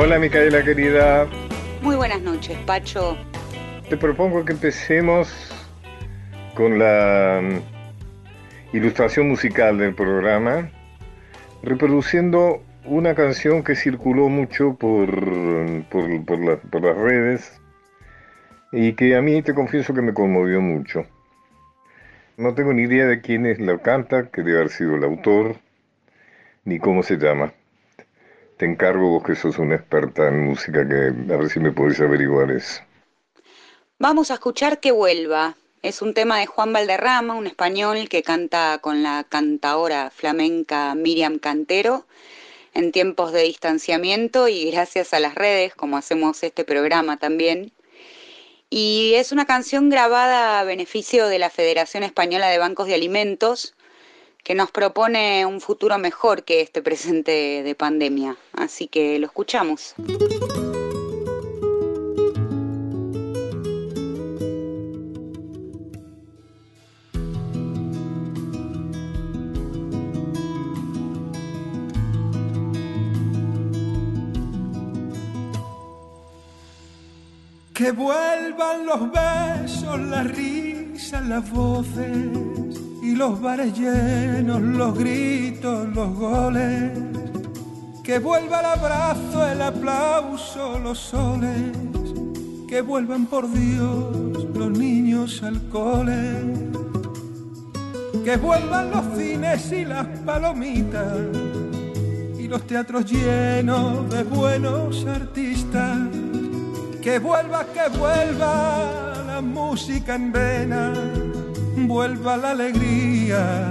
Hola Micaela querida. Muy buenas noches, Pacho. Te propongo que empecemos con la mm, ilustración musical del programa, reproduciendo una canción que circuló mucho por, por, por las redes y que a mí te confieso que me conmovió mucho. No tengo ni idea de quién es la canta, que debe haber sido el autor, ni cómo se llama. Te encargo vos que sos una experta en música, que a ver si me podés averiguar eso. Vamos a escuchar Que vuelva. Es un tema de Juan Valderrama, un español que canta con la cantaora flamenca Miriam Cantero en tiempos de distanciamiento y gracias a las redes, como hacemos este programa también. Y es una canción grabada a beneficio de la Federación Española de Bancos de Alimentos, que nos propone un futuro mejor que este presente de pandemia. Así que lo escuchamos. Que vuelvan los besos, las risas, las voces y los bares llenos, los gritos, los goles. Que vuelva el abrazo, el aplauso, los soles. Que vuelvan por Dios los niños al cole. Que vuelvan los cines y las palomitas y los teatros llenos de buenos artistas que vuelva, que vuelva la música en vena, vuelva la alegría,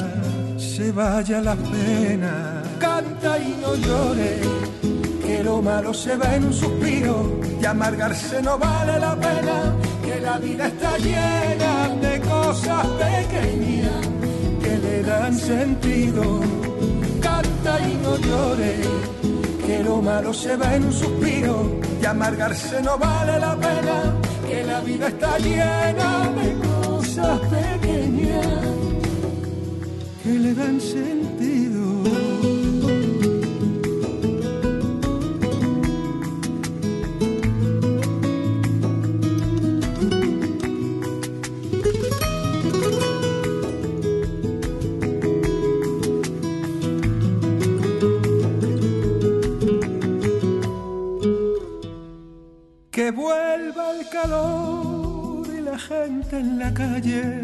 se vaya la pena. Canta y no llore, que lo malo se va en un suspiro y amargarse no vale la pena, que la vida está llena de cosas pequeñas que le dan sentido. Canta y no llore, que lo malo se va en un suspiro y amargarse no vale la pena, que la vida está llena de cosas que le dan sentido. Que vuelva el calor gente en la calle,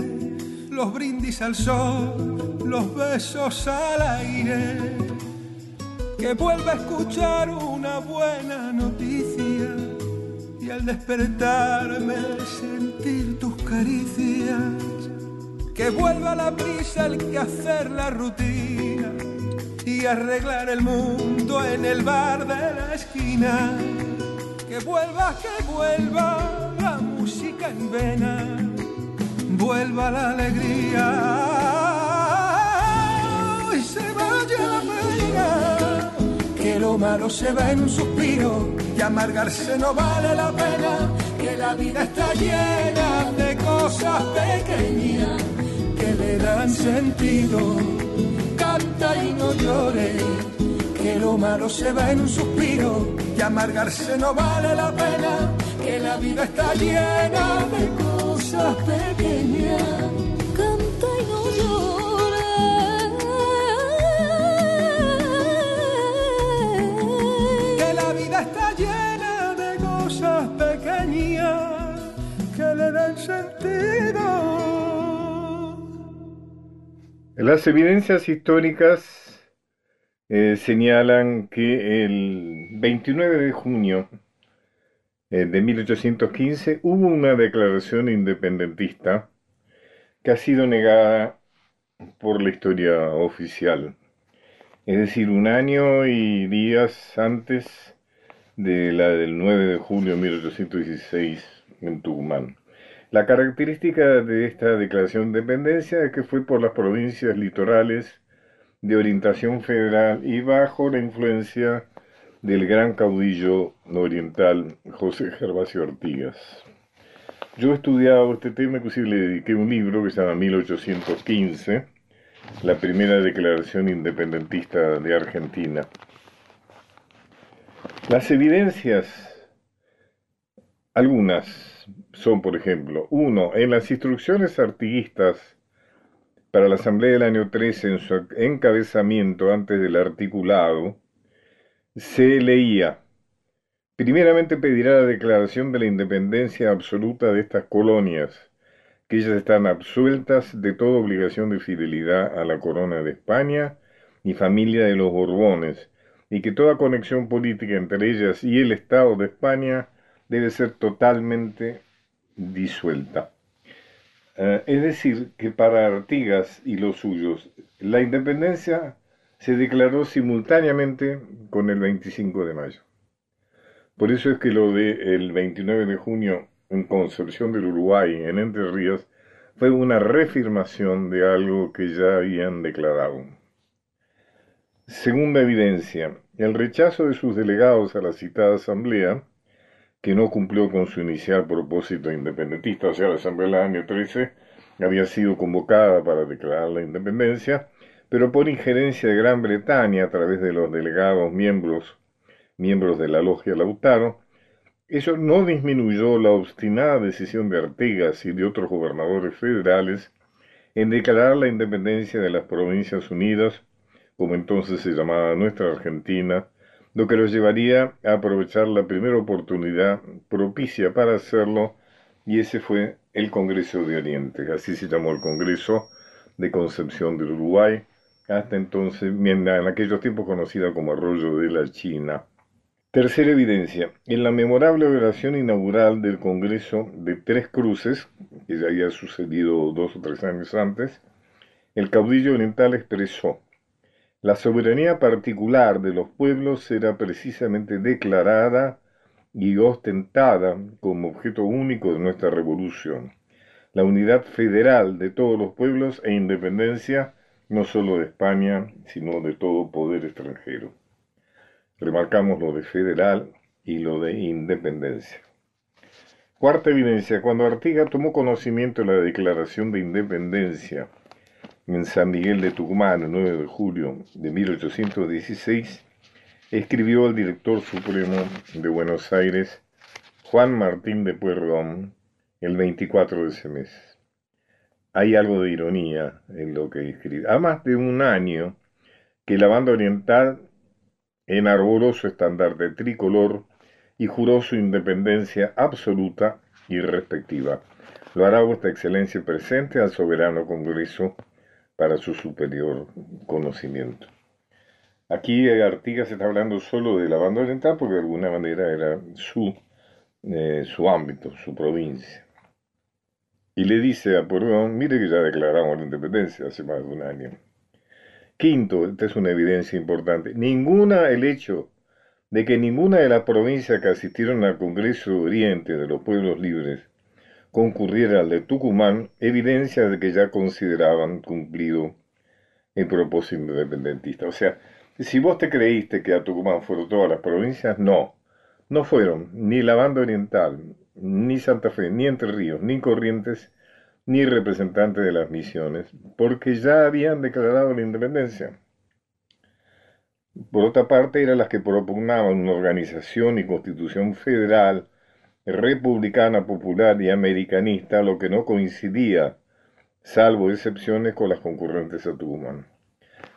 los brindis al sol, los besos al aire. Que vuelva a escuchar una buena noticia y al despertarme sentir tus caricias. Que vuelva la prisa, el que hacer la rutina y arreglar el mundo en el bar de la esquina que vuelva, que vuelva música en vena, vuelva la alegría y se vaya la pena. Que lo malo se va en un suspiro y amargarse no vale la pena. Que la vida está llena de cosas pequeñas que le dan sentido. Canta y no llores que lo malo se va en un suspiro y amargarse no vale la pena, la vida está llena de cosas pequeñas. Canta y no llores. Que la vida está llena de cosas pequeñas que le dan sentido. Las evidencias históricas eh, señalan que el 29 de junio de 1815 hubo una declaración independentista que ha sido negada por la historia oficial. Es decir, un año y días antes de la del 9 de julio de 1816 en Tucumán. La característica de esta declaración de independencia es que fue por las provincias litorales de orientación federal y bajo la influencia del gran caudillo oriental José Gervasio Artigas. Yo he estudiado este tema, inclusive le dediqué un libro que se llama 1815, la primera declaración independentista de Argentina. Las evidencias, algunas son, por ejemplo, uno, en las instrucciones artiguistas para la Asamblea del año 13, en su encabezamiento antes del articulado, se leía, primeramente pedirá la declaración de la independencia absoluta de estas colonias, que ellas están absueltas de toda obligación de fidelidad a la corona de España y familia de los Borbones, y que toda conexión política entre ellas y el Estado de España debe ser totalmente disuelta. Eh, es decir, que para Artigas y los suyos, la independencia se declaró simultáneamente con el 25 de mayo. Por eso es que lo del 29 de junio en Concepción del Uruguay, en Entre Ríos, fue una reafirmación de algo que ya habían declarado. Segunda evidencia, el rechazo de sus delegados a la citada asamblea, que no cumplió con su inicial propósito independentista, o sea, la asamblea del año 13 había sido convocada para declarar la independencia, pero por injerencia de Gran Bretaña a través de los delegados miembros, miembros de la logia Lautaro, eso no disminuyó la obstinada decisión de Artigas y de otros gobernadores federales en declarar la independencia de las Provincias Unidas, como entonces se llamaba nuestra Argentina, lo que los llevaría a aprovechar la primera oportunidad propicia para hacerlo, y ese fue el Congreso de Oriente, así se llamó el Congreso de Concepción del Uruguay, hasta entonces, en aquellos tiempos conocida como Arroyo de la China. Tercera evidencia. En la memorable oración inaugural del Congreso de Tres Cruces, que ya había sucedido dos o tres años antes, el caudillo oriental expresó, la soberanía particular de los pueblos será precisamente declarada y ostentada como objeto único de nuestra revolución. La unidad federal de todos los pueblos e independencia no solo de España, sino de todo poder extranjero. Remarcamos lo de federal y lo de independencia. Cuarta evidencia, cuando Artigas tomó conocimiento de la declaración de independencia en San Miguel de Tucumán el 9 de julio de 1816, escribió al director supremo de Buenos Aires, Juan Martín de Pueyrredón, el 24 de ese mes. Hay algo de ironía en lo que escribe. A más de un año que la banda oriental enarboló su estandarte tricolor y juró su independencia absoluta y respectiva. Lo hará vuestra excelencia presente al soberano Congreso para su superior conocimiento. Aquí Artigas está hablando solo de la banda oriental porque de alguna manera era su, eh, su ámbito, su provincia. Y le dice a mire que ya declaramos la independencia hace más de un año. Quinto, esta es una evidencia importante, ninguna, el hecho de que ninguna de las provincias que asistieron al Congreso Oriente de los Pueblos Libres concurriera al de Tucumán, evidencia de que ya consideraban cumplido el propósito independentista. O sea, si vos te creíste que a Tucumán fueron todas las provincias, no, no fueron ni la banda oriental, ni Santa Fe, ni Entre Ríos, ni Corrientes, ni representantes de las misiones, porque ya habían declarado la independencia. Por otra parte, eran las que propugnaban una organización y constitución federal, republicana, popular y americanista, lo que no coincidía, salvo excepciones, con las concurrentes a Tucumán.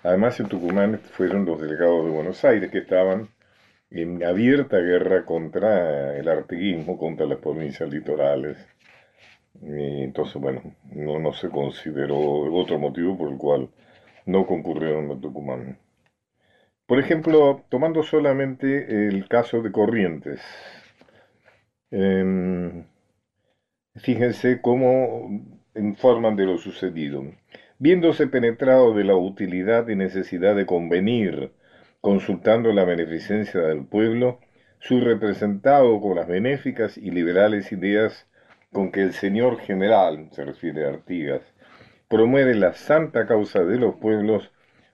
Además, en Tucumán fueron los delegados de Buenos Aires que estaban en abierta guerra contra el artiguismo, contra las provincias litorales entonces, bueno, no, no se consideró otro motivo por el cual no concurrieron a Tucumán. Por ejemplo, tomando solamente el caso de Corrientes, em, fíjense cómo informan de lo sucedido. Viéndose penetrado de la utilidad y necesidad de convenir, consultando la beneficencia del pueblo, su representado con las benéficas y liberales ideas con que el señor general, se refiere a Artigas, promueve la santa causa de los pueblos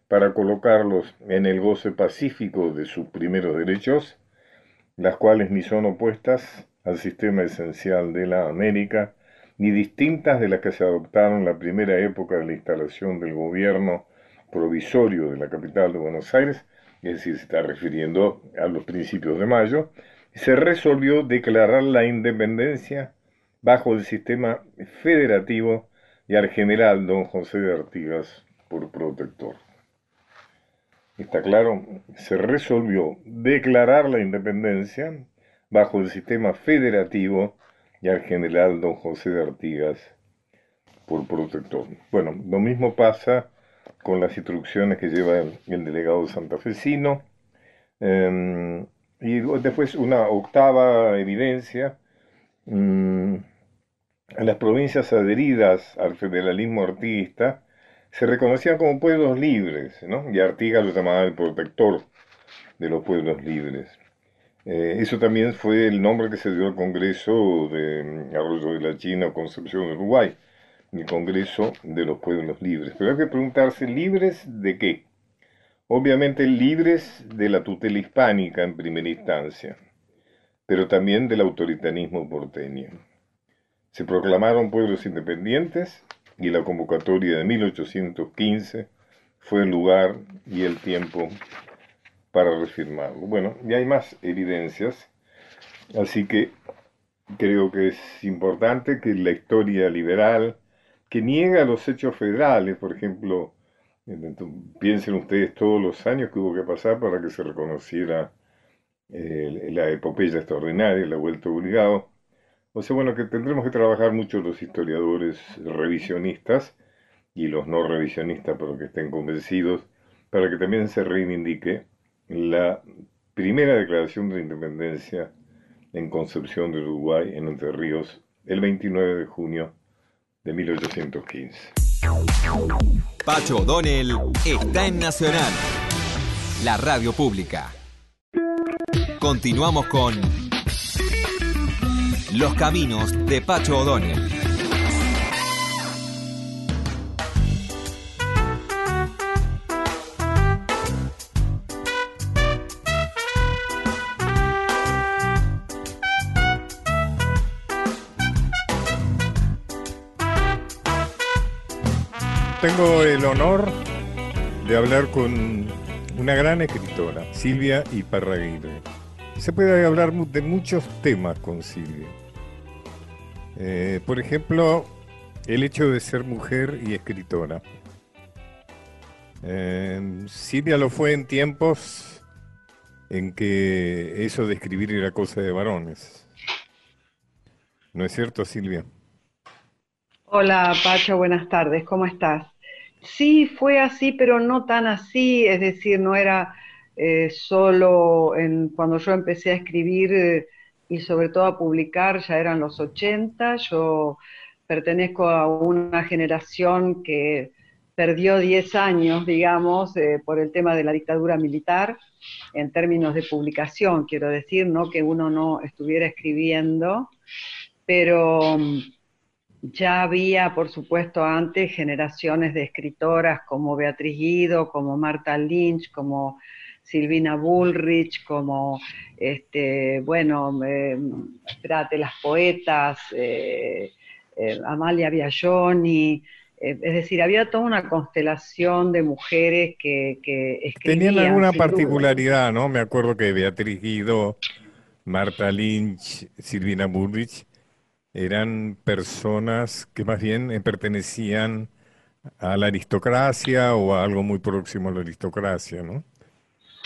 para colocarlos en el goce pacífico de sus primeros derechos, las cuales ni son opuestas al sistema esencial de la América, ni distintas de las que se adoptaron en la primera época de la instalación del gobierno provisorio de la capital de Buenos Aires, es decir, se está refiriendo a los principios de mayo, se resolvió declarar la independencia bajo el sistema federativo y al general don José de Artigas por protector. Está claro, se resolvió declarar la independencia bajo el sistema federativo y al general don José de Artigas por protector. Bueno, lo mismo pasa con las instrucciones que lleva el, delegado santafesino. Eh, y después una octava evidencia. Mm, en las provincias adheridas al federalismo artiguista se reconocían como pueblos libres, ¿no? y Artigas lo llamaba el protector de los pueblos libres. Eh, eso también fue el nombre que se dio al Congreso de mm, Arroyo de la China o Concepción de Uruguay, el Congreso de los Pueblos Libres. Pero hay que preguntarse, ¿libres de qué? Obviamente libres de la tutela hispánica en primera instancia, pero también del autoritarismo porteño. Se proclamaron pueblos independientes y la convocatoria de 1815 fue el lugar y el tiempo para refirmarlo. Bueno, y hay más evidencias, así que creo que es importante que la historia liberal, que niega los hechos federales, por ejemplo, piensen ustedes todos los años que hubo que pasar para que se reconociera eh, la epopeya extraordinaria, la vuelta obligado. O sea, bueno, que tendremos que trabajar mucho los historiadores revisionistas y los no revisionistas, pero que estén convencidos, para que también se reivindique la primera declaración de independencia en Concepción de Uruguay, en Entre Ríos, el 29 de junio de 1815. Pacho O'Donnell está en Nacional, la radio pública. Continuamos con Los Caminos de Pacho O'Donnell. Tengo el honor de hablar con una gran escritora, Silvia Iparraguirre. Se puede hablar de muchos temas con Silvia. Eh, por ejemplo, el hecho de ser mujer y escritora. Eh, Silvia lo fue en tiempos en que eso de escribir era cosa de varones. ¿No es cierto, Silvia? Hola, Pacho, buenas tardes, ¿cómo estás? Sí, fue así, pero no tan así, es decir, no era eh, solo en, cuando yo empecé a escribir eh, y sobre todo a publicar, ya eran los 80, yo pertenezco a una generación que perdió 10 años, digamos, eh, por el tema de la dictadura militar, en términos de publicación, quiero decir, no que uno no estuviera escribiendo, pero mm, ya había, por supuesto, antes generaciones de escritoras como Beatriz Guido, como Marta Lynch, como Silvina Bullrich, como, este, bueno, eh, espérate, las poetas, eh, eh, Amalia Biagioni, es decir, había toda una constelación de mujeres que, que escribían. Tenían alguna particularidad, ¿no? Me acuerdo que Beatriz Guido, Marta Lynch, Silvina Bullrich eran personas que más bien eh, pertenecían a la aristocracia o a algo muy próximo a la aristocracia, ¿no?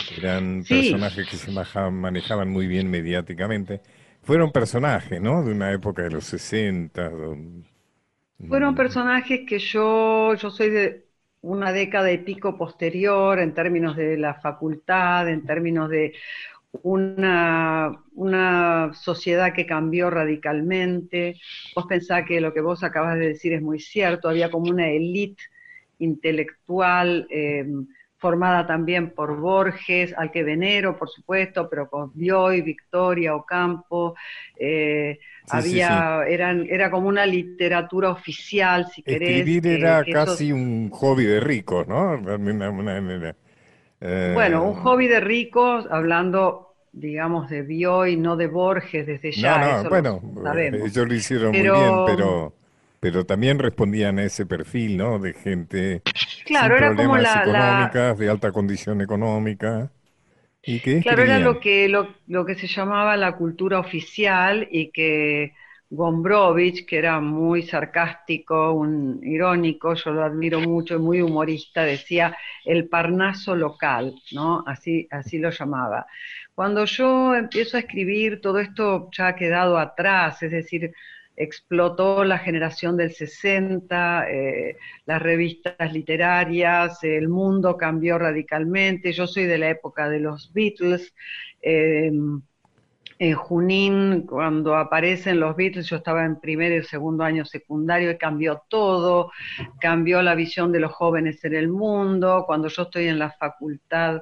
Eran personajes que se manejaban muy bien mediáticamente. Fueron personajes, ¿no? De una época de los 60. Fueron personajes que yo, yo soy de una década y pico posterior en términos de la facultad, en términos de una, una, sociedad que cambió radicalmente. Vos pensás que lo que vos acabas de decir es muy cierto, había como una élite intelectual em, formada también por Borges, al que venero, por supuesto, pero con Bioy, Victoria, Ocampo, eh, había, Eran, era como una literatura oficial, si querés. Escribir era casi un hobby de ricos, ¿no? bueno, un hobby de ricos, hablando digamos, de Bioy, no de Borges desde ya. No, bueno, ellos lo hicieron muy bien, pero, pero también respondían a ese perfil, ¿no? De gente claro, sin era problemas como económicas, de alta condición económica. ¿Y qué claro, era lo que, lo, lo que se llamaba la cultura oficial y que Gombrowicz, que era muy sarcástico, un irónico, yo lo admiro mucho, muy humorista, decía el parnaso local, ¿no? Así, así lo llamaba. Cuando yo empiezo a escribir, todo esto ya ha quedado atrás, es decir, explotó la generación del 60, eh, las revistas literarias, el mundo cambió radicalmente, yo soy de la época de los Beatles. Eh, en Junín, cuando aparecen los Beatles, yo estaba en primer y segundo año secundario y cambió todo, cambió la visión de los jóvenes en el mundo. Cuando yo estoy en la facultad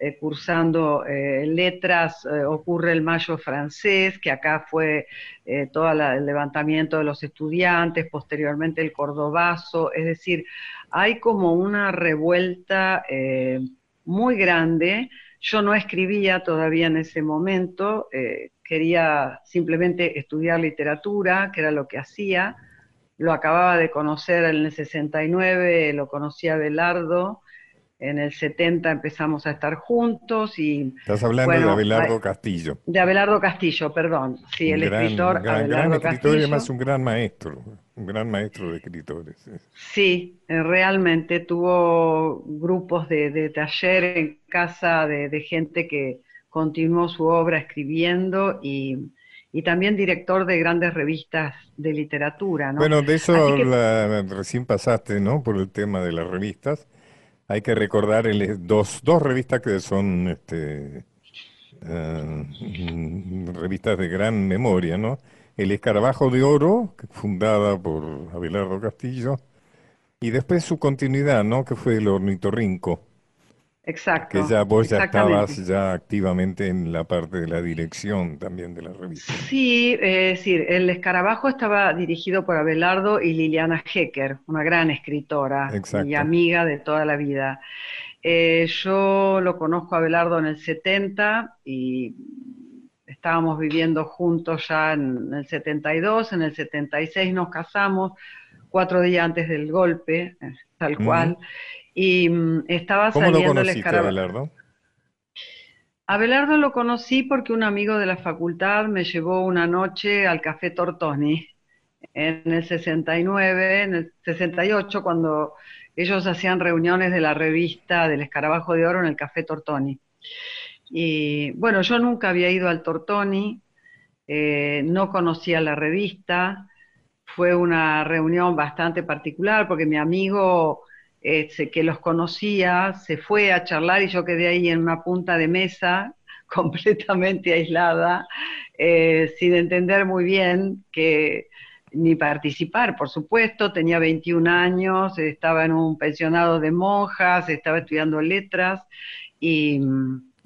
eh, cursando eh, letras, eh, ocurre el Mayo francés, que acá fue todo el levantamiento de los estudiantes, posteriormente el cordobazo, es decir, hay como una revuelta muy grande yo no escribía todavía en ese momento, quería simplemente estudiar literatura, que era lo que hacía. Lo acababa de conocer en el 69, lo conocí a Belardo, en el 70 empezamos a estar juntos y... Estás hablando de Abelardo Castillo. De Abelardo Castillo, perdón. Sí, el escritor gran, gran escritor y además un gran maestro, un gran maestro de escritores. Sí, eh, realmente tuvo grupos de, taller en casa de, gente que continuó su obra escribiendo y, también director de grandes revistas de literatura. ¿no? Bueno, de eso recién pasaste, ¿no? Por el tema de las revistas. Hay que recordar el, dos, dos revistas que son este, eh, revistas de gran memoria, ¿no? El Escarabajo de Oro, fundada por Abelardo Castillo, y después su continuidad, ¿no? Que fue el Ornitorrinco. Exacto. Que ya vos ya estabas ya activamente en la parte de la dirección también de la revista. Sí, es decir, el escarabajo estaba dirigido por Abelardo y Liliana Hecker, una gran escritora y amiga de toda la vida. Eh, yo lo conozco a Abelardo en el 70 y estábamos viviendo juntos ya en el 72, en el 76 nos casamos, cuatro días antes del golpe, eh, tal cual. Y mm, estaba ¿Cómo saliendo lo conociste, Abelardo? Abelardo lo conocí porque un amigo de la facultad me llevó una noche al Café Tortoni en el 69, en el 68, cuando ellos hacían reuniones de la revista del Escarabajo de Oro en el Café Tortoni. Y bueno, yo nunca había ido al Tortoni, eh, no conocía la revista, fue una reunión bastante particular porque mi amigo este, que los conocía, se fue a charlar y yo quedé ahí en una punta de mesa completamente aislada, eh, sin entender muy bien que ni participar, por supuesto, tenía 21 años, estaba en un pensionado de monjas, estaba estudiando letras y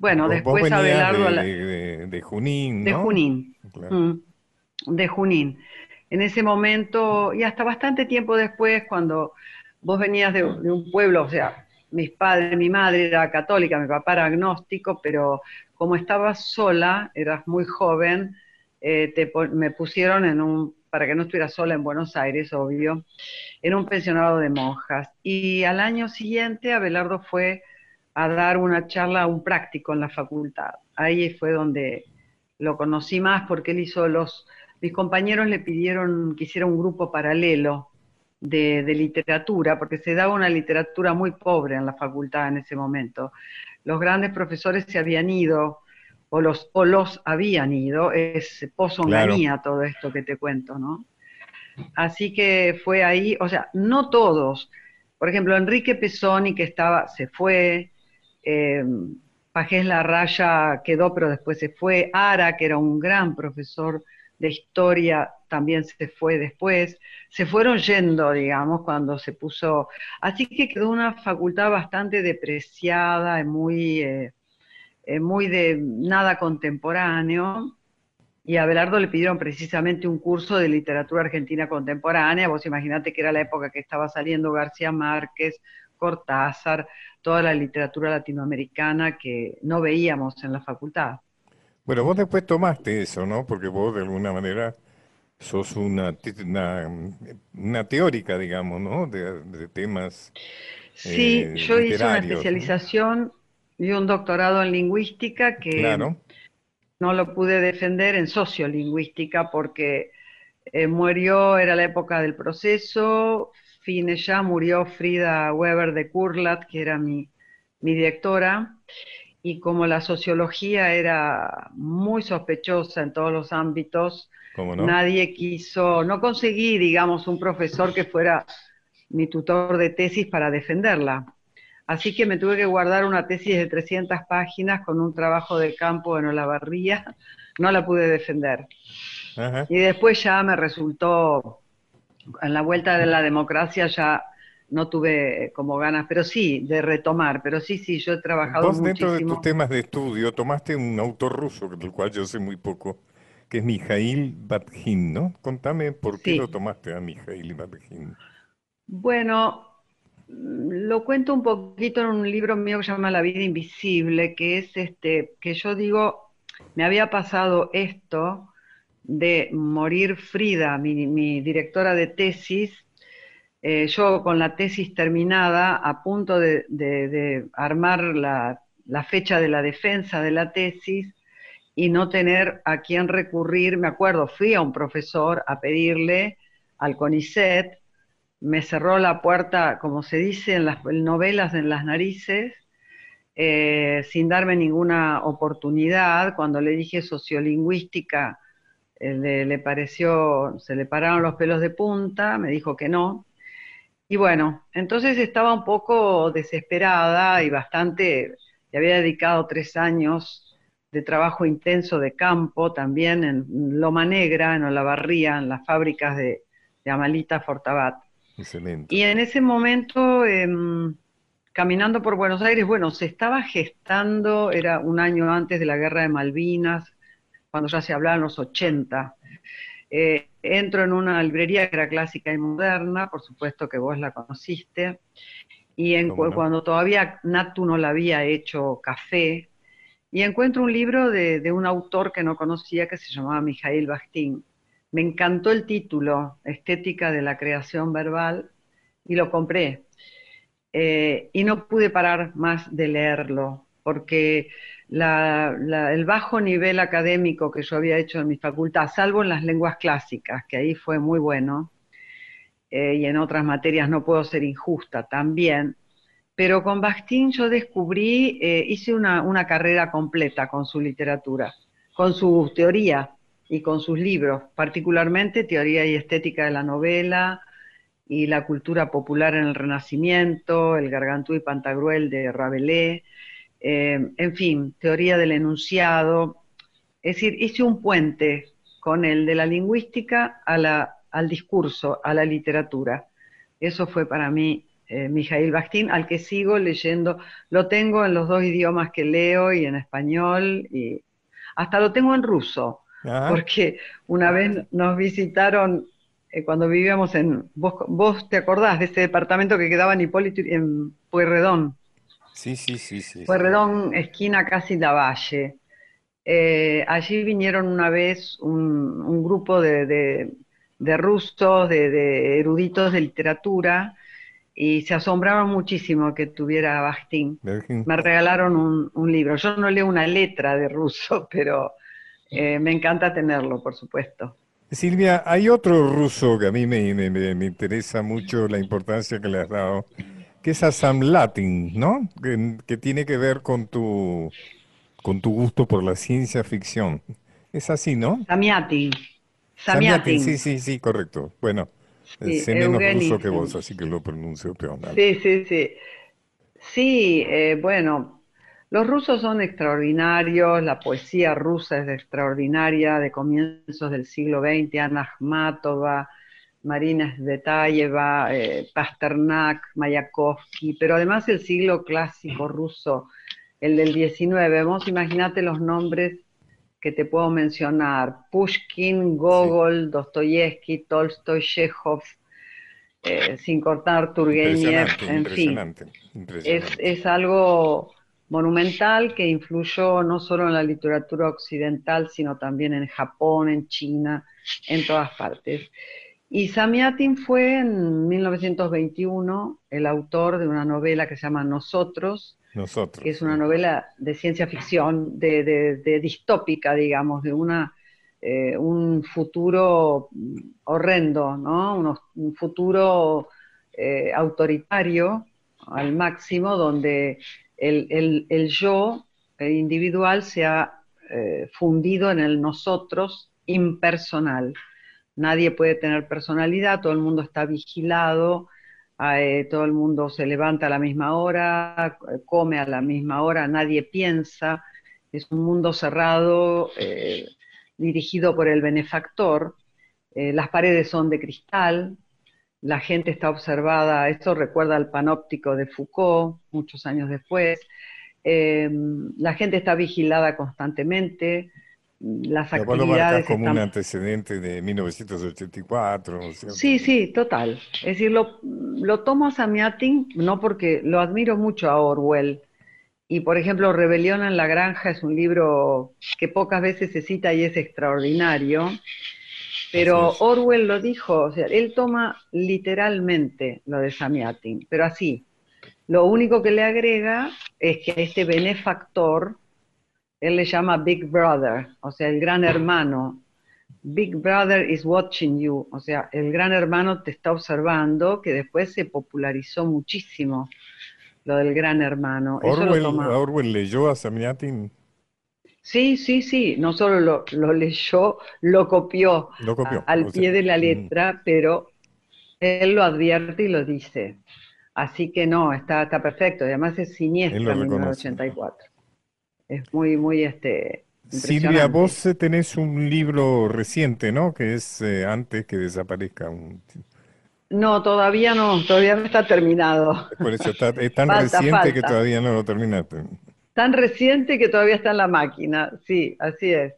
bueno, después Abelardo... De, de, Junín, De Junín. Mm, de Junín. En ese momento, y hasta bastante tiempo después, cuando vos venías de, un pueblo, o sea, mis padres, mi madre era católica, mi papá era agnóstico, pero como estabas sola, eras muy joven, eh, me pusieron en un, para que no estuviera sola en Buenos Aires, obvio, en un pensionado de monjas. Y al año siguiente Abelardo fue a dar una charla, un práctico en la facultad. Ahí fue donde lo conocí más porque él hizo los, mis compañeros le pidieron que hiciera un grupo paralelo de, literatura, porque se daba una literatura muy pobre en la facultad en ese momento. Los grandes profesores se habían ido, o los, o los habían ido, es posonganía todo esto que te cuento, ¿no? Así que fue ahí, o sea, no todos. Por ejemplo, Enrique Pesoni, que estaba, se fue, eh, Pajés La Raya quedó, pero después se fue, Ara, que era un gran profesor de historia, también se fue después, se fueron yendo, digamos, cuando se puso, así que quedó una facultad bastante depreciada, muy, eh, muy de nada contemporáneo, y a Belardo le pidieron precisamente un curso de literatura argentina contemporánea, vos imaginate que era la época que estaba saliendo García Márquez, Cortázar, toda la literatura latinoamericana que no veíamos en la facultad. Bueno, vos después tomaste eso, ¿no? Porque vos de alguna manera sos una, una, teórica, digamos, ¿no? De, temas. Sí, eh, yo hice una especialización, y un doctorado en lingüística que no lo pude defender en sociolingüística porque eh, murió, era la época del proceso, fine ya murió Frida Weber de Kurlat, que era mi, mi directora, y como la sociología era muy sospechosa en todos los ámbitos, nadie quiso, no conseguí, digamos, un profesor que fuera mi tutor de tesis para defenderla. Así que me tuve que guardar una tesis de 300 páginas con un trabajo de campo en Olavarría, no la pude defender. Y después ya me resultó, en la vuelta de la democracia ya no tuve como ganas, pero sí, de retomar, pero sí, sí, yo he trabajado Vos dentro de tus temas de estudio tomaste un autor ruso, del cual yo sé muy poco, que es Mijail Batjin, ¿no? Contame por qué lo tomaste a Mijail Batjin. Bueno, lo cuento un poquito en un libro mío que se llama La vida invisible, que es este, que yo digo, me había pasado esto de morir Frida, mi directora de tesis, eh, yo con la tesis terminada, a punto de, armar la, fecha de la defensa de la tesis y no tener a quién recurrir, me acuerdo, fui a un profesor a pedirle al CONICET, me cerró la puerta, como se dice en las novelas, en las narices, eh, sin darme ninguna oportunidad. Cuando le dije sociolingüística, eh, le, pareció, se le pararon los pelos de punta, me dijo que no. Y bueno, entonces estaba un poco desesperada y bastante, le había dedicado tres años de trabajo intenso de campo, también en Loma Negra, en Olavarría, en las fábricas de, Amalita Fortabat. Excelente. Y en ese momento, em, caminando por Buenos Aires, bueno, se estaba gestando, era un año antes de la guerra de Malvinas, cuando ya se hablaba en los 80. Eh, entro en una librería que era clásica y moderna, por supuesto que vos la conociste, y en, cuando todavía Natu no la había hecho café, y encuentro un libro de, un autor que no conocía que se llamaba Mijail Bakhtin. Me encantó el título, Estética de la Creación Verbal, y lo compré. Eh, y no pude parar más de leerlo, porque el bajo nivel académico que yo había hecho en mi facultad, salvo en las lenguas clásicas, que ahí fue muy bueno, eh, y en otras materias no puedo ser injusta también, pero con Bastín yo descubrí, eh, hice una, una carrera completa con su literatura, con su teoría y con sus libros, particularmente Teoría y Estética de la Novela, y la cultura popular en el Renacimiento, el Gargantú y Pantagruel de Rabelais, eh, en fin, teoría del enunciado. Es decir, hice un puente con el de la lingüística al discurso, a la literatura. Eso fue para mí eh, Mijail Bastín, al que sigo leyendo. Lo tengo en los dos idiomas que leo y en español, y hasta lo tengo en ruso, porque una vez nos visitaron eh, cuando vivíamos en. Vos, te acordás de ese departamento que quedaba en Hipólito, en Pueyrredón. Sí, sí, sí, sí. Esquina casi la Valle. Eh, allí vinieron una vez un, grupo de, de, rusos, de, eruditos de literatura, y se asombraron muchísimo que tuviera Bastín. Me regalaron un, libro. Yo no leo una letra de ruso, pero eh, me encanta tenerlo, por supuesto. Silvia, hay otro ruso que a mí me, me, me interesa mucho la importancia que le has dado, que es Assam Latin, ¿no? Que, tiene que ver con tu, con tu gusto por la ciencia ficción. Es así, ¿no? Samiatin. Samiatin, sí, sí, sí, correcto. Bueno, sí, sé menos ruso que vos, así que lo pronuncio peor. Sí, sí, sí. Sí, eh, bueno, los rusos son extraordinarios, la poesía rusa es extraordinaria, de comienzos del siglo XX, Anna Akhmatova, Marina Svetayeva, eh, Pasternak, Mayakovsky, pero además el siglo clásico ruso, el del 19. Vos imaginate los nombres que te puedo mencionar: Pushkin, Gogol, Dostoyevsky, Tolstoy, Chekhov, eh, sin cortar Turgenev, en fin. Es, es algo monumental que influyó no solo en la literatura occidental, sino también en Japón, en China, en todas partes. Y Samiatin fue en 1921 el autor de una novela que se llama Nosotros, Nosotros. que es una novela de ciencia ficción, de, de- de distópica, digamos, de una, eh, un futuro horrendo, ¿no? Unos- un futuro eh, autoritario al máximo, donde el, el- el yo individual se ha eh, fundido en el nosotros impersonal. Nadie puede tener personalidad, todo el mundo está vigilado, eh, todo el mundo se levanta a la misma hora, come a la misma hora, nadie piensa, es un mundo cerrado eh, dirigido por el benefactor, eh, las paredes son de cristal, la gente está observada, esto recuerda al panóptico de Foucault, muchos años después, la gente está vigilada constantemente, las cual lo actividades como un antecedente de 1984, ¿no es cierto? Sí, sí, total. Es decir, lo, lo tomo a Samiatin no porque lo admiro mucho a Orwell. Y por ejemplo, Rebelión en la Granja es un libro que pocas veces se cita y es extraordinario. Pero es. Orwell lo dijo, o sea, él toma literalmente lo de Samiatin, pero así. Lo único que le agrega es que a este benefactor, él le llama Big Brother, o sea, el gran hermano, Big Brother is watching you, o sea, el gran hermano te está observando, que después se popularizó muchísimo lo del gran hermano. Orwell, leyó a Samiatin, Sí, sí, sí, no solo lo, lo leyó, lo copió lo copió. a- al sea, pie de la mm, letra, pero él lo advierte y lo dice. Así que no, está, está perfecto, y además es lo reconoce. 1984. Es muy, muy este, Silvia, vos eh, tenés un libro reciente, ¿no? Que es eh, antes que desaparezca. Un... No, todavía no, todavía no está terminado. Por eso está- es tan Falta, reciente que todavía no lo terminaste. Tan reciente que todavía está en la máquina, sí, así es.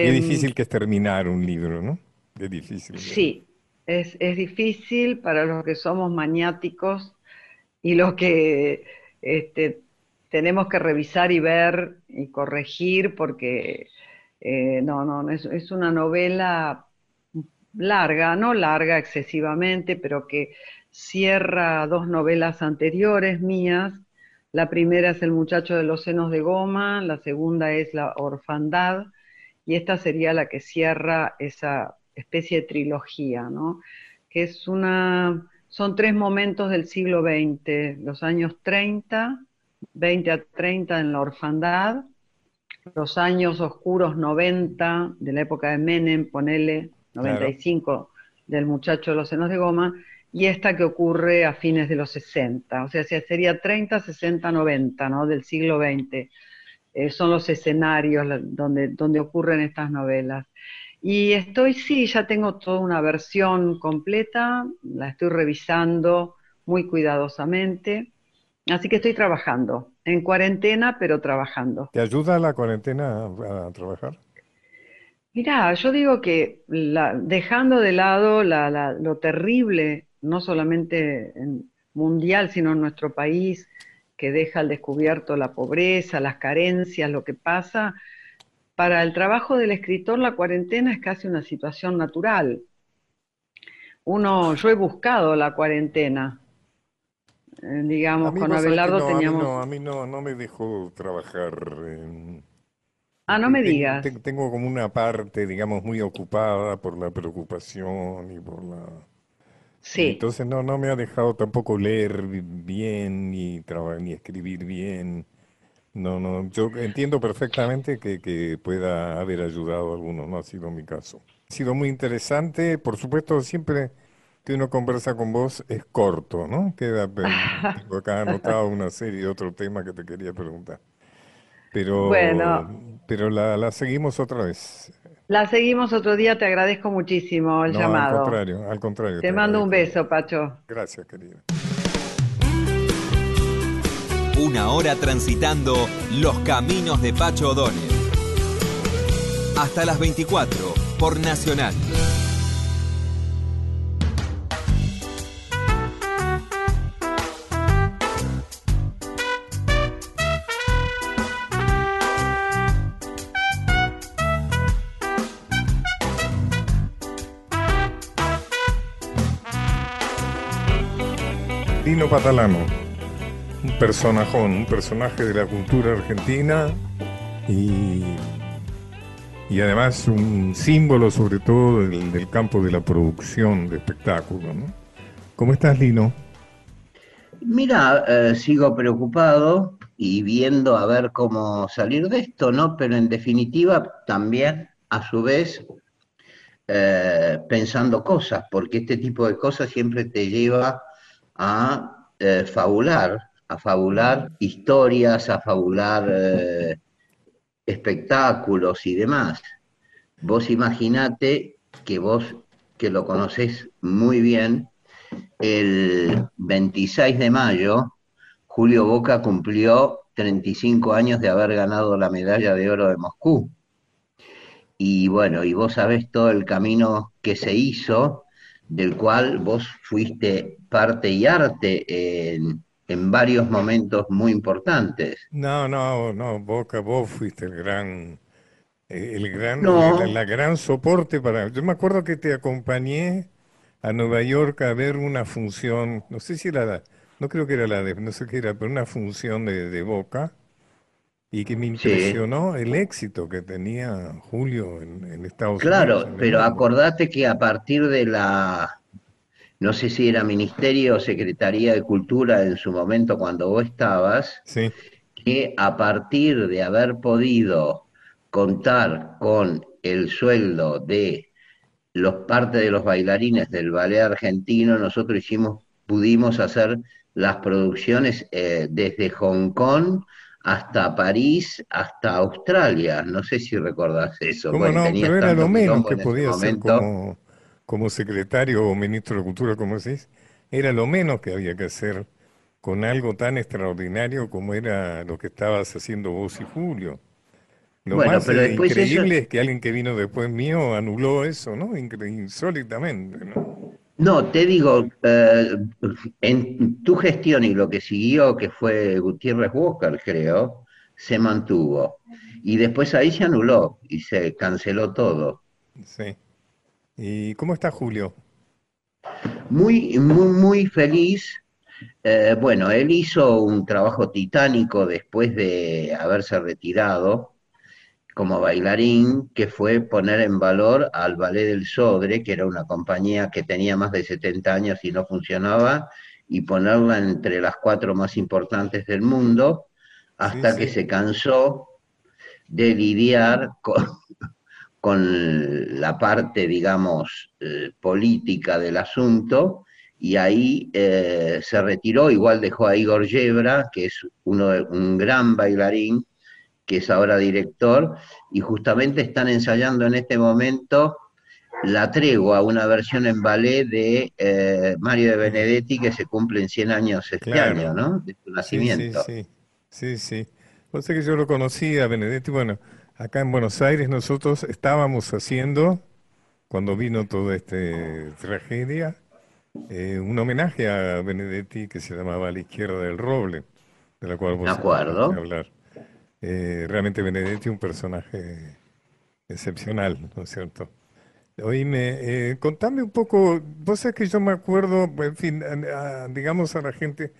Qué Em, difícil que es terminar un libro, ¿no? Qué difícil. Sí, es, es difícil para los que somos maniáticos y los que este, tenemos que revisar y ver y corregir porque eh, no, no, es, es una novela larga, no larga excesivamente, pero que cierra dos novelas anteriores mías. La primera es El muchacho de los senos de goma, la segunda es La orfandad, y esta sería la que cierra esa especie de trilogía, ¿no? Que es una, son tres momentos del siglo XX, los años 30, 20 a 30 en la orfandad, los años oscuros 90 de la época de Menem, ponele, 95 del muchacho de los senos de goma, y esta que ocurre a fines de los 60, o sea, sería 30, 60, 90, ¿no? Del siglo XX. Eh, son los escenarios donde, donde ocurren estas novelas. Y estoy, sí, ya tengo toda una versión completa, la estoy revisando muy cuidadosamente, así que estoy trabajando, en cuarentena, pero trabajando. ¿Te ayuda la cuarentena a, a trabajar? Mirá, yo digo que la- dejando de lado la- la- lo terrible, no solamente en mundial, sino en nuestro país, que deja al descubierto la pobreza, las carencias, lo que pasa, para el trabajo del escritor la cuarentena es casi una situación natural. Uno, yo he buscado la cuarentena. Eh, digamos, con Abelardo no, a mí teníamos... no, a mí no, no me dejó trabajar. en- Ah, no me Ten- digas. ten- Tengo como una parte, digamos, muy ocupada por la preocupación y por la... Sí. Entonces no, no me ha dejado tampoco leer bi- bien ni ni escribir bien. No, no, yo entiendo perfectamente que, que pueda haber ayudado a algunos, no ha sido mi caso. Ha sido muy interesante, por supuesto, siempre que uno conversa con vos es corto, ¿no? Queda, tengo acá anotado una serie de otros temas que te quería preguntar. Pero, Bueno. pero la, la seguimos otra vez. La seguimos otro día, te agradezco muchísimo el No, al llamado. contrario, al contrario. Te mando un beso, Pacho. Gracias, querida. Una hora transitando los caminos de Pacho O'Donnell. Hasta las 24 por Nacional. Lino Patalano, un personajón, un personaje de la cultura argentina y, y además un símbolo sobre todo del, campo de la producción de espectáculos. ¿no? ¿Cómo estás, Lino? Mira, eh, sigo preocupado y viendo a ver cómo salir de esto, ¿no? Pero en definitiva también, a su vez, eh, pensando cosas, porque este tipo de cosas siempre te lleva a eh, fabular, a fabular historias, a fabular espectáculos y demás. Vos imaginate que vos, que lo conocés muy bien, el 26 de mayo, Julio Boca cumplió 35 años de haber ganado la medalla de oro de Moscú. Y bueno, y vos sabés todo el camino que se hizo, del cual vos fuiste parte y arte en, varios momentos muy importantes. No, no, no, Boca, vos fuiste el gran, el gran, la gran soporte para. Yo me acuerdo que te acompañé a Nueva York a ver una función, no sé si era la, no creo que era la de, no sé qué era, pero una función de, Boca, y que me impresionó el éxito que tenía Julio en, Estados Unidos. Claro, pero acordate que a partir de la, no sé si era Ministerio o Secretaría de Cultura en su momento cuando vos estabas, que a partir de haber podido contar con el sueldo de los parte de los bailarines del ballet argentino, nosotros hicimos, pudimos hacer las producciones eh, desde Hong Kong hasta París, hasta Australia. No sé si recordás eso. ¿Cómo no? Pero era lo menos que podía hacer como, como secretario o ministro de Cultura, como decís. Era lo menos que había que hacer con algo tan extraordinario como era lo que estabas haciendo vos y Julio. Lo más pero increíble es que alguien que vino después mío anuló eso, ¿no? insólitamente, ¿no? No, te digo, eh, en tu gestión y lo que siguió, que fue Gutiérrez Walker, creo, se mantuvo. Y después ahí se anuló y se canceló todo. Sí. ¿Y cómo está Julio? Muy, muy, muy feliz. Eh, bueno, él hizo un trabajo titánico después de haberse retirado como bailarín, que fue poner en valor al Ballet del Sodre, que era una compañía que tenía más de 70 años y no funcionaba, y ponerla entre las cuatro más importantes del mundo, hasta que se cansó de lidiar con, con la parte, digamos, eh, política del asunto, y ahí eh, se retiró, igual dejó a Igor Yebra, que es uno, un gran bailarín, que es ahora director, y justamente están ensayando en este momento La Tregua, una versión en ballet de eh, Mario de Benedetti que se cumple en 100 años este año, ¿no? De su nacimiento. Sí, sí, sí. sí. que yo lo conocí a Benedetti, bueno, acá en Buenos Aires nosotros estábamos haciendo, cuando vino toda esta tragedia, eh, un homenaje a Benedetti que se llamaba La Izquierda del Roble, de la cual vos de acuerdo. hablar. Eh, realmente Benedetti un personaje excepcional, ¿no es cierto? Oíme, eh, contame un poco, vos sabés que yo me acuerdo, en fin, digamos a la gente,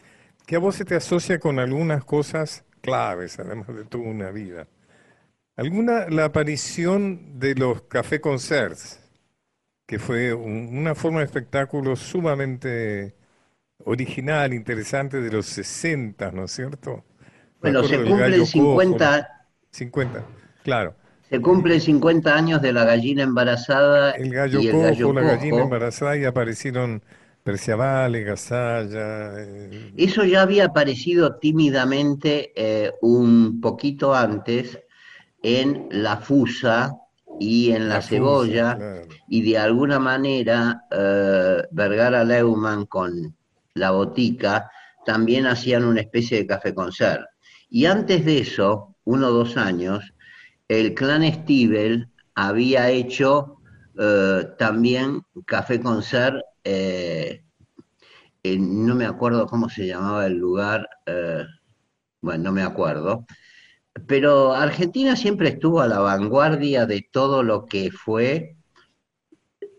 que a vos se te asocia con algunas cosas claves, además de toda una vida. ¿Alguna, la aparición de los café concerts, que fue una forma de espectáculo sumamente original, interesante de los 60, ¿no es cierto? Bueno, se cumplen 50... 50, claro. Se cumplen 50 años de la gallina embarazada. El gallo, y el gallo la gallina embarazada y aparecieron Perciabales, Gasalla. Eh, Eso ya había aparecido tímidamente eh, un poquito antes en La Fusa y en La, Cebolla, y de alguna manera eh, Vergara Leumann con La Botica también hacían una especie de café concert. Y antes de eso, uno o dos años, el clan Stiebel había hecho eh, también Café Concert, eh, no me acuerdo cómo se llamaba el lugar, eh, bueno, no me acuerdo, pero Argentina siempre estuvo a la vanguardia de todo lo que fue,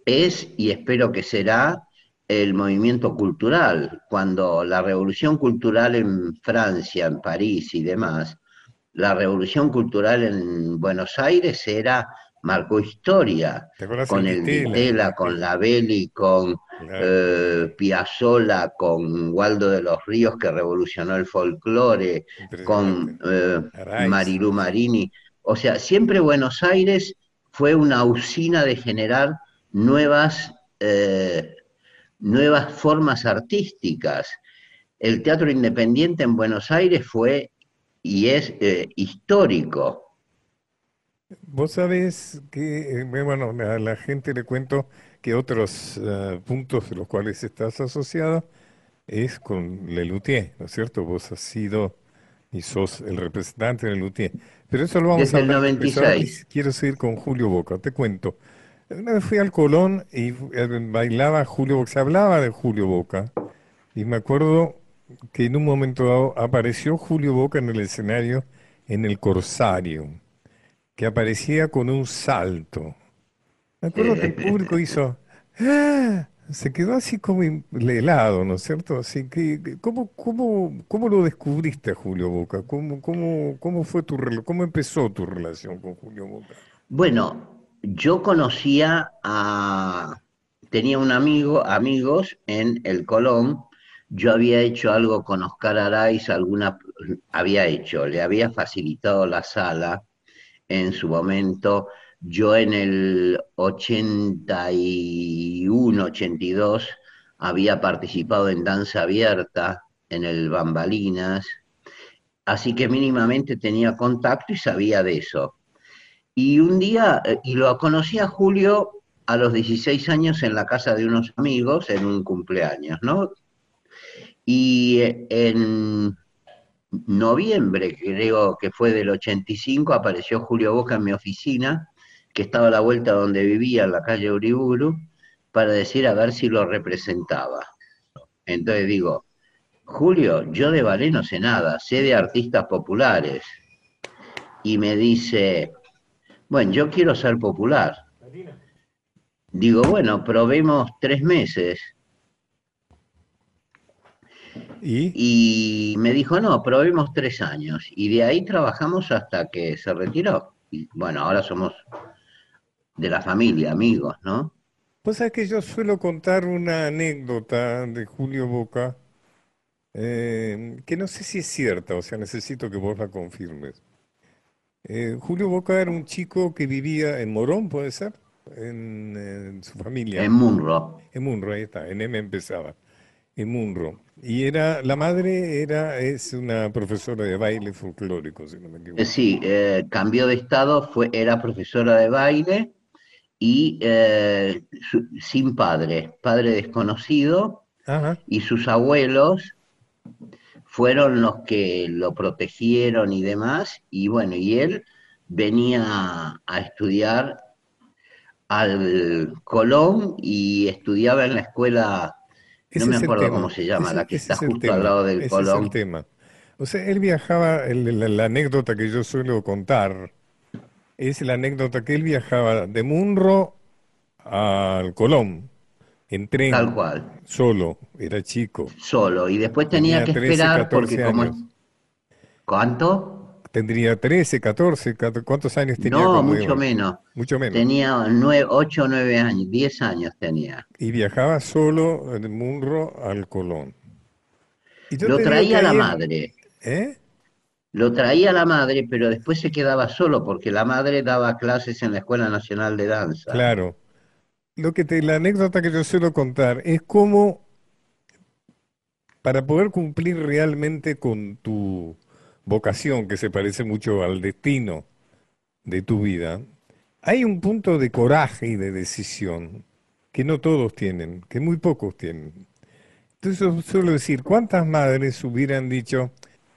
es y espero que será el movimiento cultural. Cuando la revolución cultural en Francia, en París y demás, la revolución cultural en Buenos Aires era marcó historia. Con el Ditela, con la Belli, con eh, Piazzolla, con Waldo de los Ríos que revolucionó el folclore, con eh, Marilu Marini. O sea, siempre Buenos Aires fue una usina de generar nuevas, eh, nuevas formas artísticas. El teatro independiente en Buenos Aires fue y es eh, histórico. Vos sabés que, eh, bueno, a la gente le cuento que otros puntos de los cuales estás asociado es con Lelutier, ¿no es cierto? Vos has sido y sos el representante de Lelutier. Pero eso lo vamos Desde a el 96. Quiero seguir con Julio Boca, te cuento. Una vez fui al Colón y eh, bailaba Julio Boca, se hablaba de Julio Boca, y me acuerdo que en un momento dado apareció Julio Boca en el escenario en el Corsario, que aparecía con un salto. Me acuerdo que el público hizo, ¡Ah! se quedó así como helado, ¿no es cierto? Así que, ¿cómo, cómo, cómo lo descubriste a Julio Boca? ¿Cómo, cómo, cómo fue tu cómo empezó tu relación con Julio Boca? Bueno, yo conocía a, tenía un amigo, amigos en el Colón, yo había hecho algo con Oscar Araiz, alguna, había hecho, le había facilitado la sala en su momento, yo en el 81, 82 había participado en danza abierta en el Bambalinas, así que mínimamente tenía contacto y sabía de eso. Y un día, eh, y lo conocí a Julio a los 16 años en la casa de unos amigos en un cumpleaños, ¿no? Y eh, en noviembre, creo que fue del 85, apareció Julio Boca en mi oficina, que estaba a la vuelta donde vivía, en la calle Uriburu, para decir a ver si lo representaba. Entonces digo, Julio, yo de ballet no sé nada, sé de artistas populares. Y me dice, bueno, yo quiero ser popular. Digo, bueno, probemos tres meses. ¿Y? me dijo, no, probemos tres años. Y de ahí trabajamos hasta que se retiró. Y bueno, ahora somos de la familia, amigos, ¿no? Pues sabés que yo suelo contar una anécdota de Julio Boca, eh, que no sé si es cierta, o sea, necesito que vos la confirmes. Eh, Julio Boca era un chico que vivía en Morón, ¿puede ser? En, su familia. En Munro. En Munro, ahí está, en M empezaba. En Munro. Y era, la madre era, es una profesora de baile folclórico, si no me equivoco. Eh, sí, eh, cambió de estado, fue, era profesora de baile y sin padre, padre desconocido, y sus abuelos fueron los que lo protegieron y demás, y bueno, y él venía a estudiar al Colón y estudiaba en la escuela, no me acuerdo cómo se llama, la que está justo al lado del Colón. el tema. O sea, él viajaba, la, anécdota que yo suelo contar es la anécdota que él viajaba de Munro al Colón en tren. Tal cual. Solo, era chico. Solo, y después tenía, que esperar porque como... ¿Cuánto? Tendría 13, 14, ¿cuántos años tenía? No, mucho menos. Mucho menos. Tenía 9, 8 o 9 años, 10 años tenía. Y viajaba solo de Munro al Colón. Lo traía la madre. ¿Eh? Lo traía la madre, pero después se quedaba solo porque la madre daba clases en la Escuela Nacional de Danza. Claro lo que te, la anécdota que yo suelo contar es cómo para poder cumplir realmente con tu vocación, que se parece mucho al destino de tu vida, hay un punto de coraje y de decisión que no todos tienen, que muy pocos tienen. Entonces yo suelo decir, ¿cuántas madres hubieran dicho,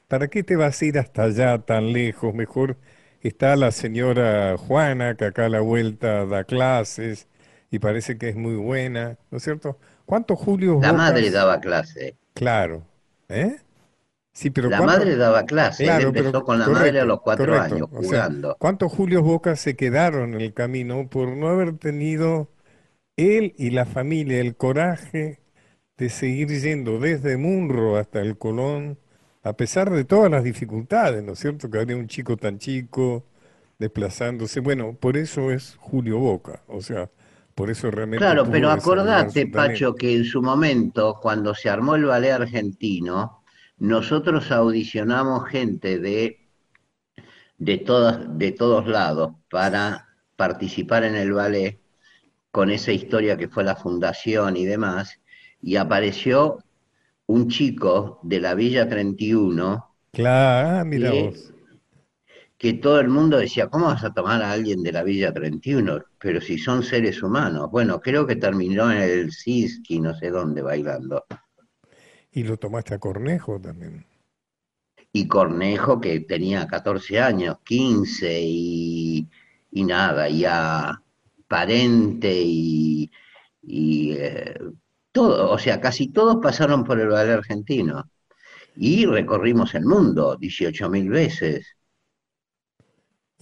¿para qué te vas a ir hasta allá tan lejos? Mejor está la señora Juana, que acá a la vuelta da clases, y parece que es muy buena, ¿no es cierto? ¿Cuántos Julio La madre daba clase. Claro. ¿Eh? Sí, pero la madre daba clase, claro, empezó con la madre a los cuatro años jugando. ¿Cuántos Julios Bocas se quedaron en el camino por no haber tenido él y la familia el coraje de seguir yendo desde Munro hasta el Colón, a pesar de todas las dificultades, ¿no es cierto? Que habría un chico tan chico desplazándose. Bueno, por eso es Julio Boca, o sea, por eso realmente... Claro, pero acordate. Pacho, que en su momento, cuando se armó el ballet argentino, nosotros audicionamos gente de, de, todas, de todos lados para participar en el ballet con esa historia que fue la fundación y demás, y apareció un chico de la Villa 31 Claro, ah, mira que, vos. Que todo el mundo decía, ¿cómo vas a tomar a alguien de la Villa 31? Pero si son seres humanos. Bueno, creo que terminó en el Siski, no sé dónde, bailando. Y lo tomaste a Cornejo también. Y Cornejo, que tenía 14 años, 15 y, y nada, y a Parente y, y, eh, todo, o sea, casi todos pasaron por el ballet argentino. Y recorrimos el mundo 18.000 veces.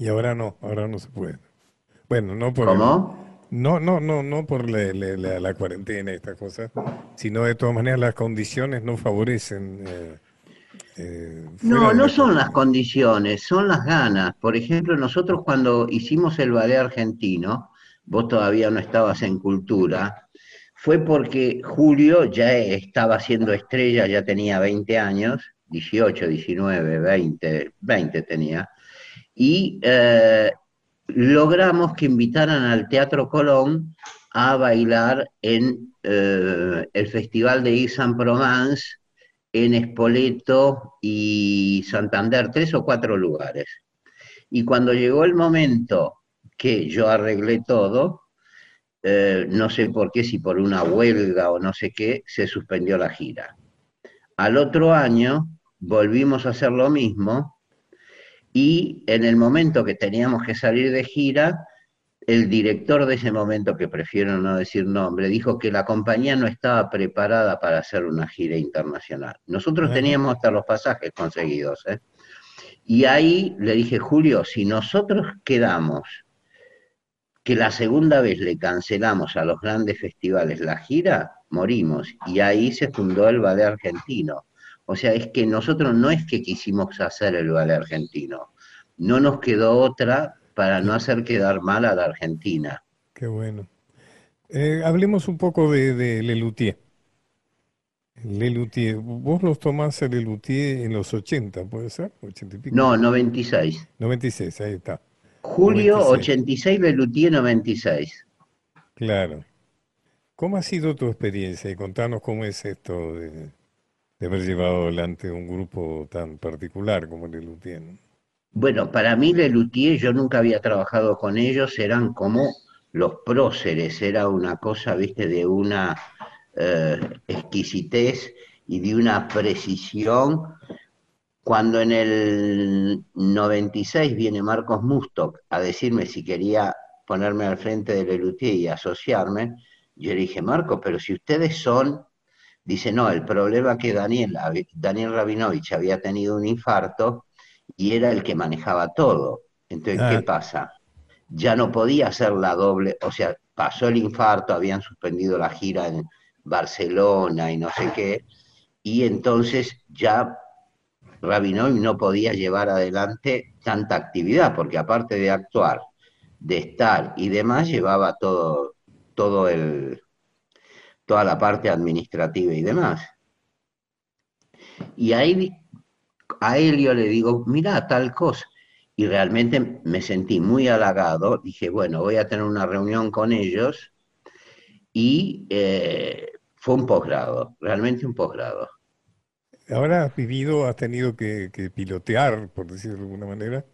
Y ahora no, ahora no se puede. Bueno, no por el- ¿Cómo? no, no, no, no por la, la- cuarentena y estas cosas, sino de todas maneras las condiciones no favorecen. eh, eh, No, no son las condiciones, son las ganas. Por ejemplo, nosotros cuando hicimos el ballet argentino, vos todavía no estabas en cultura, fue porque Julio ya estaba siendo estrella, ya tenía 20 años, 18, 19, 20, 20 tenía, y eh, logramos que invitaran al Teatro Colón a bailar en eh, el Festival de Aix-en-Provence en Espoleto y Santander, tres o cuatro lugares. Y cuando llegó el momento que yo arreglé todo, eh, no sé por qué, si por una huelga o no sé qué, se suspendió la gira. Al otro año volvimos a hacer lo mismo y en el momento que teníamos que salir de gira, el director de ese momento, que prefiero no decir nombre, dijo que la compañía no estaba preparada para hacer una gira internacional. Nosotros teníamos hasta los pasajes conseguidos. ¿eh? Y ahí le dije, Julio, si nosotros quedamos que la segunda vez le cancelamos a los grandes festivales la gira, morimos. Y ahí se fundó el ballet argentino. O sea, es que nosotros no es que quisimos hacer el ballet argentino, no nos quedó otra para no hacer quedar mal a la Argentina. Qué bueno. Eh, hablemos un poco de, de Lelutier. Lelutier, vos los tomás a Lelutier en los 80, ¿puede ser? 80 y pico. No, 96. 96, ahí está. Julio 96. 86, Lelutier 96. Claro. ¿Cómo ha sido tu experiencia? Y contanos cómo es esto de, de haber llevado adelante un grupo tan particular como Lelutier, ¿no? Bueno, para mí Lelutier, yo nunca había trabajado con ellos, eran como los próceres, era una cosa, viste, de una eh, exquisitez y de una precisión. Cuando en el 96 viene Marcos Mustok a decirme si quería ponerme al frente de Lelutier y asociarme, yo le dije, Marcos, pero si ustedes son, dice, no, el problema que Daniel, Daniel Rabinovich había tenido un infarto y era el que manejaba todo. Entonces, Ah. ¿qué pasa? Ya no podía hacer la doble, o sea, pasó el infarto, habían suspendido la gira en Barcelona y no sé qué, y entonces ya Rabinovich no podía llevar adelante tanta actividad, porque aparte de actuar, de estar y demás, llevaba todo, todo el, toda la parte administrativa y demás. Y ahí a Helio le digo, mira, tal cosa. Y realmente me sentí muy halagado. Dije, bueno, voy a tener una reunión con ellos. Y eh, fue un posgrado, realmente un posgrado. Ahora has vivido, has tenido que, que pilotear, por decirlo de alguna manera,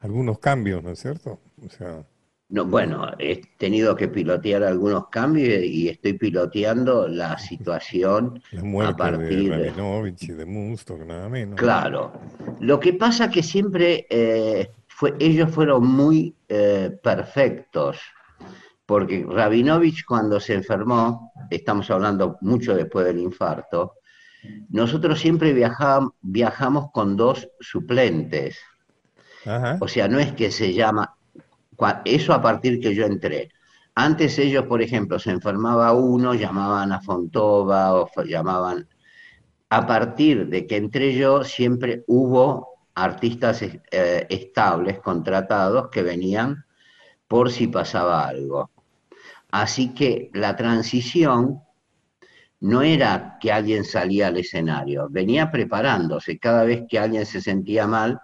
algunos cambios, ¿no es cierto? O sea, No, bueno, he tenido que pilotear algunos cambios y estoy piloteando la situación la a muerte partir de... Rabinovich y de Munstock, nada menos. Claro. Lo que pasa que siempre eh, fue, ellos fueron muy eh, perfectos, porque Rabinovich cuando se enfermó, estamos hablando mucho después del infarto, nosotros siempre viajam- viajamos con dos suplentes. Ajá. O sea, no es que se llama, eso a partir que yo entré. Antes ellos, por ejemplo, se enfermaba uno, llamaban a Fontova o llamaban... A partir de que entré yo, siempre hubo artistas eh, estables, contratados, que venían por si pasaba algo. Así que la transición no era que alguien salía al escenario, venía preparándose. Cada vez que alguien se sentía mal,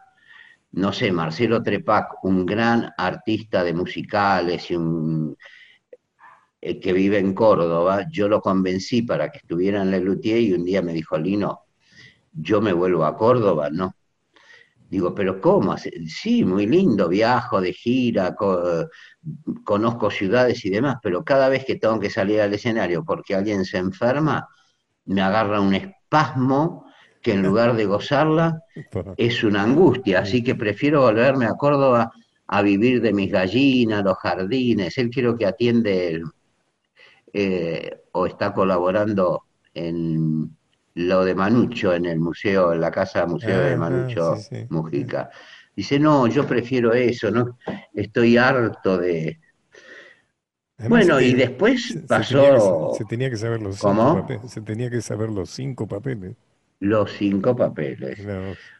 no sé, Marcelo Trepac, un gran artista de musicales y un eh, que vive en Córdoba, yo lo convencí para que estuviera en Lelutier y un día me dijo, Lino, yo me vuelvo a Córdoba, ¿no? Digo, pero ¿cómo? Sí, muy lindo, viajo de gira, conozco ciudades y demás, pero cada vez que tengo que salir al escenario porque alguien se enferma, me agarra un espasmo que en lugar de gozarla es una angustia, así que prefiero volverme a Córdoba a vivir de mis gallinas, los jardines, él quiero que atiende eh, o está colaborando en lo de Manucho en el museo, en la casa museo de Manucho Mujica. Dice, no, yo prefiero eso, no, estoy harto de... bueno, y después pasó... Se tenía, que, saber los cinco papeles. Se tenía que saber los cinco papeles. Los cinco papeles.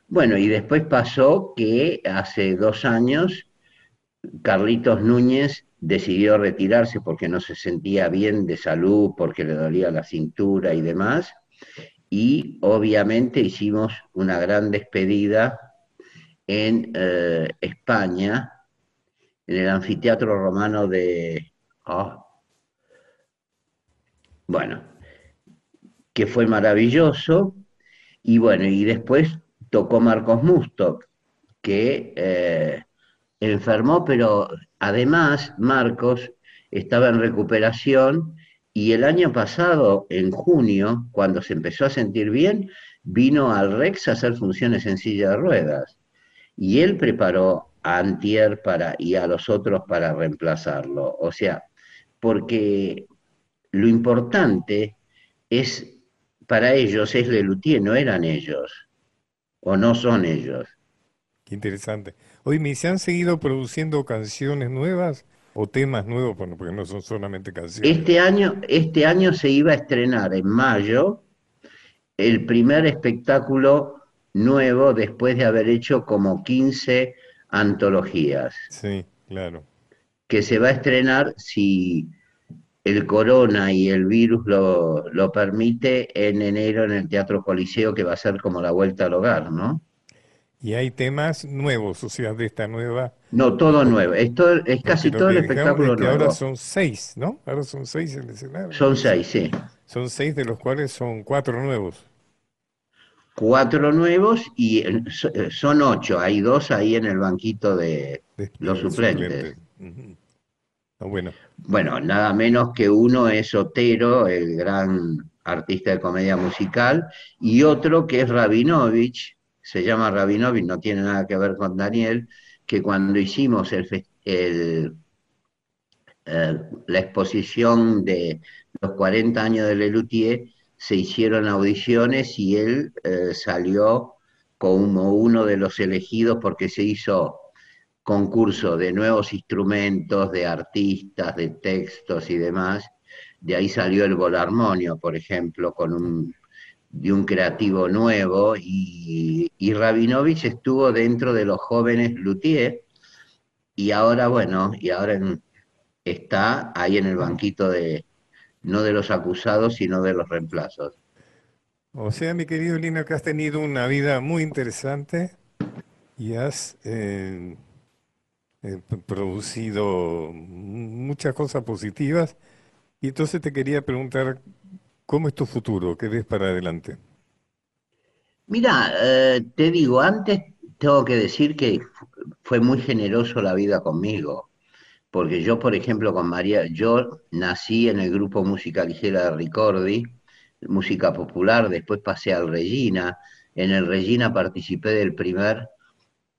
Bueno, y después pasó que hace dos años Carlitos Núñez decidió retirarse porque no se sentía bien de salud, porque le dolía la cintura y demás, y obviamente hicimos una gran despedida en eh, España, en el anfiteatro romano de... Oh, bueno, que fue maravilloso, y bueno, y después tocó Marcos Mustok, que eh, enfermó, pero además Marcos estaba en recuperación y el año pasado, en junio, cuando se empezó a sentir bien, vino al Rex a hacer funciones en silla de ruedas. Y él preparó a Antier para, y a los otros para reemplazarlo. O sea, porque lo importante es, para ellos es Lelutier, no eran ellos, o no son ellos. Qué interesante. Hoy me se han seguido produciendo canciones nuevas o temas nuevos, bueno, porque no son solamente canciones. Este año, este año se iba a estrenar en mayo el primer espectáculo nuevo después de haber hecho como 15 antologías. Sí, claro. Que se va a estrenar si el corona y el virus lo, lo permite en enero en el Teatro Coliseo, que va a ser como la vuelta al hogar, ¿no? Y hay temas nuevos, o sea, de esta nueva... No, todo nuevo. Esto es casi todo el espectáculo nuevo. Ahora son seis, ¿no? Ahora son seis en el escenario. Son seis, sí. Son seis de los cuales son cuatro nuevos. Cuatro nuevos y eh, eh, son ocho. Hay dos ahí en el banquito de, los suplentes. Ah, bueno. Bueno, nada menos que uno es Otero, el gran artista de comedia musical, y otro que es Rabinovich, se llama Rabinovich, no tiene nada que ver con Daniel, que cuando hicimos el, eh, la exposición de los 40 años de Lelutier, se hicieron audiciones y él eh, salió como uno de los elegidos porque se hizo concurso de nuevos instrumentos, de artistas, de textos y demás. De ahí salió el Volarmonio, por ejemplo, con un de un creativo nuevo y, y Rabinovich estuvo dentro de los jóvenes Luthier y ahora, bueno, y ahora está ahí en el banquito de, no de los acusados, sino de los reemplazos. O sea, mi querido Lino, que has tenido una vida muy interesante y has eh, eh, producido muchas cosas positivas. Y entonces te quería preguntar ¿Cómo es tu futuro? ¿Qué ves para adelante? Mira, eh, te digo, antes tengo que decir que fue muy generoso la vida conmigo, porque yo, por ejemplo, con María, yo nací en el grupo Música Ligera de Ricordi, música popular, después pasé al Regina, en el Regina participé del primer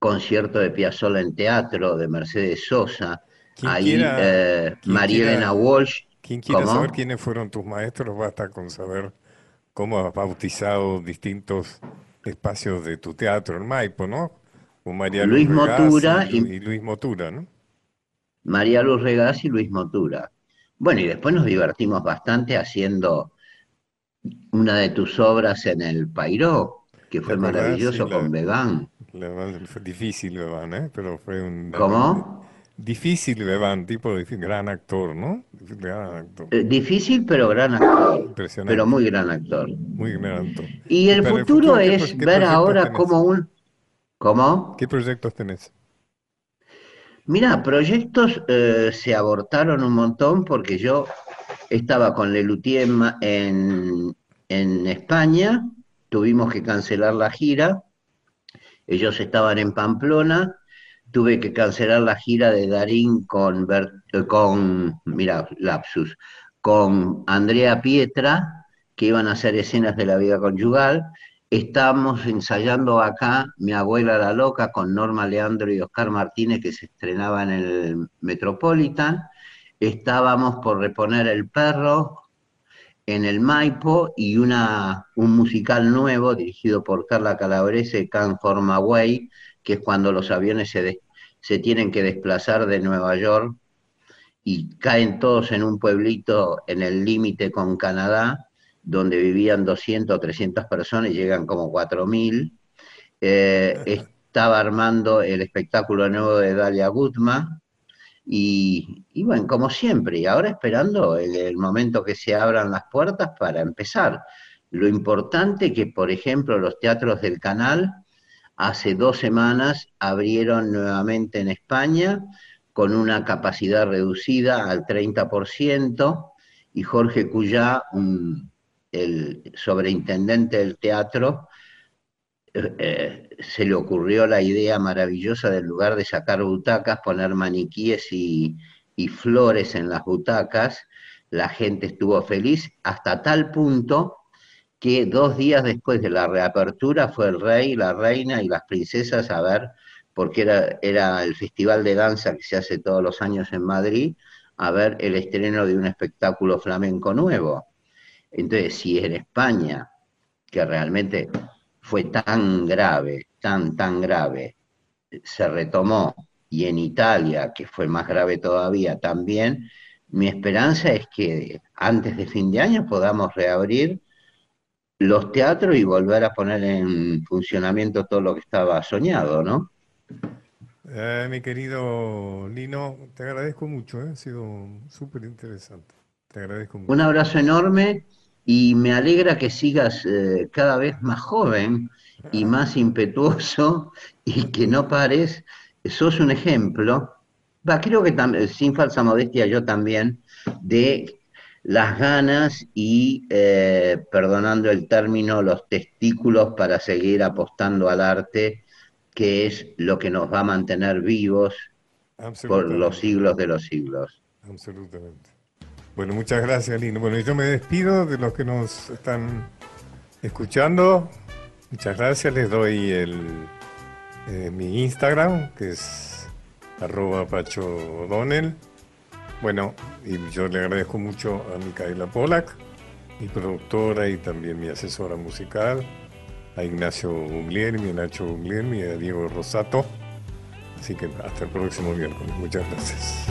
concierto de Piazzolla en teatro de Mercedes Sosa, ahí eh, María Elena Walsh quien quiera saber quiénes fueron tus maestros, basta con saber cómo has bautizado distintos espacios de tu teatro en Maipo, ¿no? María Luis Motura y, Luis Motura, ¿no? María Luz Regás y Luis Motura. Bueno, y después nos divertimos bastante haciendo una de tus obras en el Pairó, que fue maravilloso con Beban. Fue difícil Beban, ¿eh? Pero fue un... ¿Cómo? Difícil Beban, tipo de gran actor, ¿no? Gran actor. Eh, difícil, pero gran actor. Pero muy gran actor. Muy gran actor. Y el futuro, es ver ahora como un... ¿Cómo? ¿Qué proyectos tenés? Mira, proyectos eh, se abortaron un montón porque yo estaba con Lelutier en, en España, tuvimos que cancelar la gira, ellos estaban en Pamplona, tuve que cancelar la gira de Darín con, con mira, lapsus, con Andrea Pietra, que iban a hacer escenas de la vida conyugal, Estábamos ensayando acá Mi abuela la loca con Norma Leandro y Oscar Martínez que se estrenaba en el Metropolitan. Estábamos por reponer El perro en el Maipo y una, un musical nuevo dirigido por Carla Calabrese, Can Forma Way, que es cuando los aviones se, se tienen que desplazar de Nueva York y caen todos en un pueblito en el límite con Canadá donde vivían 200 o 300 personas y llegan como 4.000. Eh, estaba armando el espectáculo nuevo de Dalia Gutma y, bueno, como siempre, y ahora esperando el, momento que se abran las puertas para empezar. Lo importante que, por ejemplo, los teatros del canal hace dos semanas abrieron nuevamente en España con una capacidad reducida al 30%, y Jorge Cuyá, un, el sobreintendente del teatro, eh, eh, se le ocurrió la idea maravillosa del lugar de sacar butacas, poner maniquíes y, flores en las butacas. La gente estuvo feliz hasta tal punto que dos días después de la reapertura fue el rey, la reina y las princesas a ver, porque era, era el festival de danza que se hace todos los años en Madrid, a ver el estreno de un espectáculo flamenco nuevo. Entonces, si en España, que realmente fue tan grave, tan, tan grave, se retomó, y en Italia, que fue más grave todavía también, mi esperanza es que antes de fin de año podamos reabrir los teatros y volver a poner en funcionamiento todo lo que estaba soñado, ¿no? Eh, mi querido Lino, te agradezco mucho, ¿eh? ha sido súper interesante. Te agradezco mucho. Un abrazo enorme y me alegra que sigas eh, cada vez más joven y más impetuoso y que no pares. Sos un ejemplo, va, creo que sin falsa modestia yo también, de las ganas y, eh, perdonando el término, los testículos para seguir apostando al arte, que es lo que nos va a mantener vivos por los siglos de los siglos. Absolutamente. Bueno, muchas gracias, Lino. Bueno, yo me despido de los que nos están escuchando. Muchas gracias. Les doy el, eh, mi Instagram, que es arroba Bueno, y yo le agradezco mucho a Micaela Polak, mi productora y también mi asesora musical, a Ignacio Guglielmi, a Nacho Guglielmi y a Diego Rosato. Así que hasta el próximo miércoles. Muchas gracias.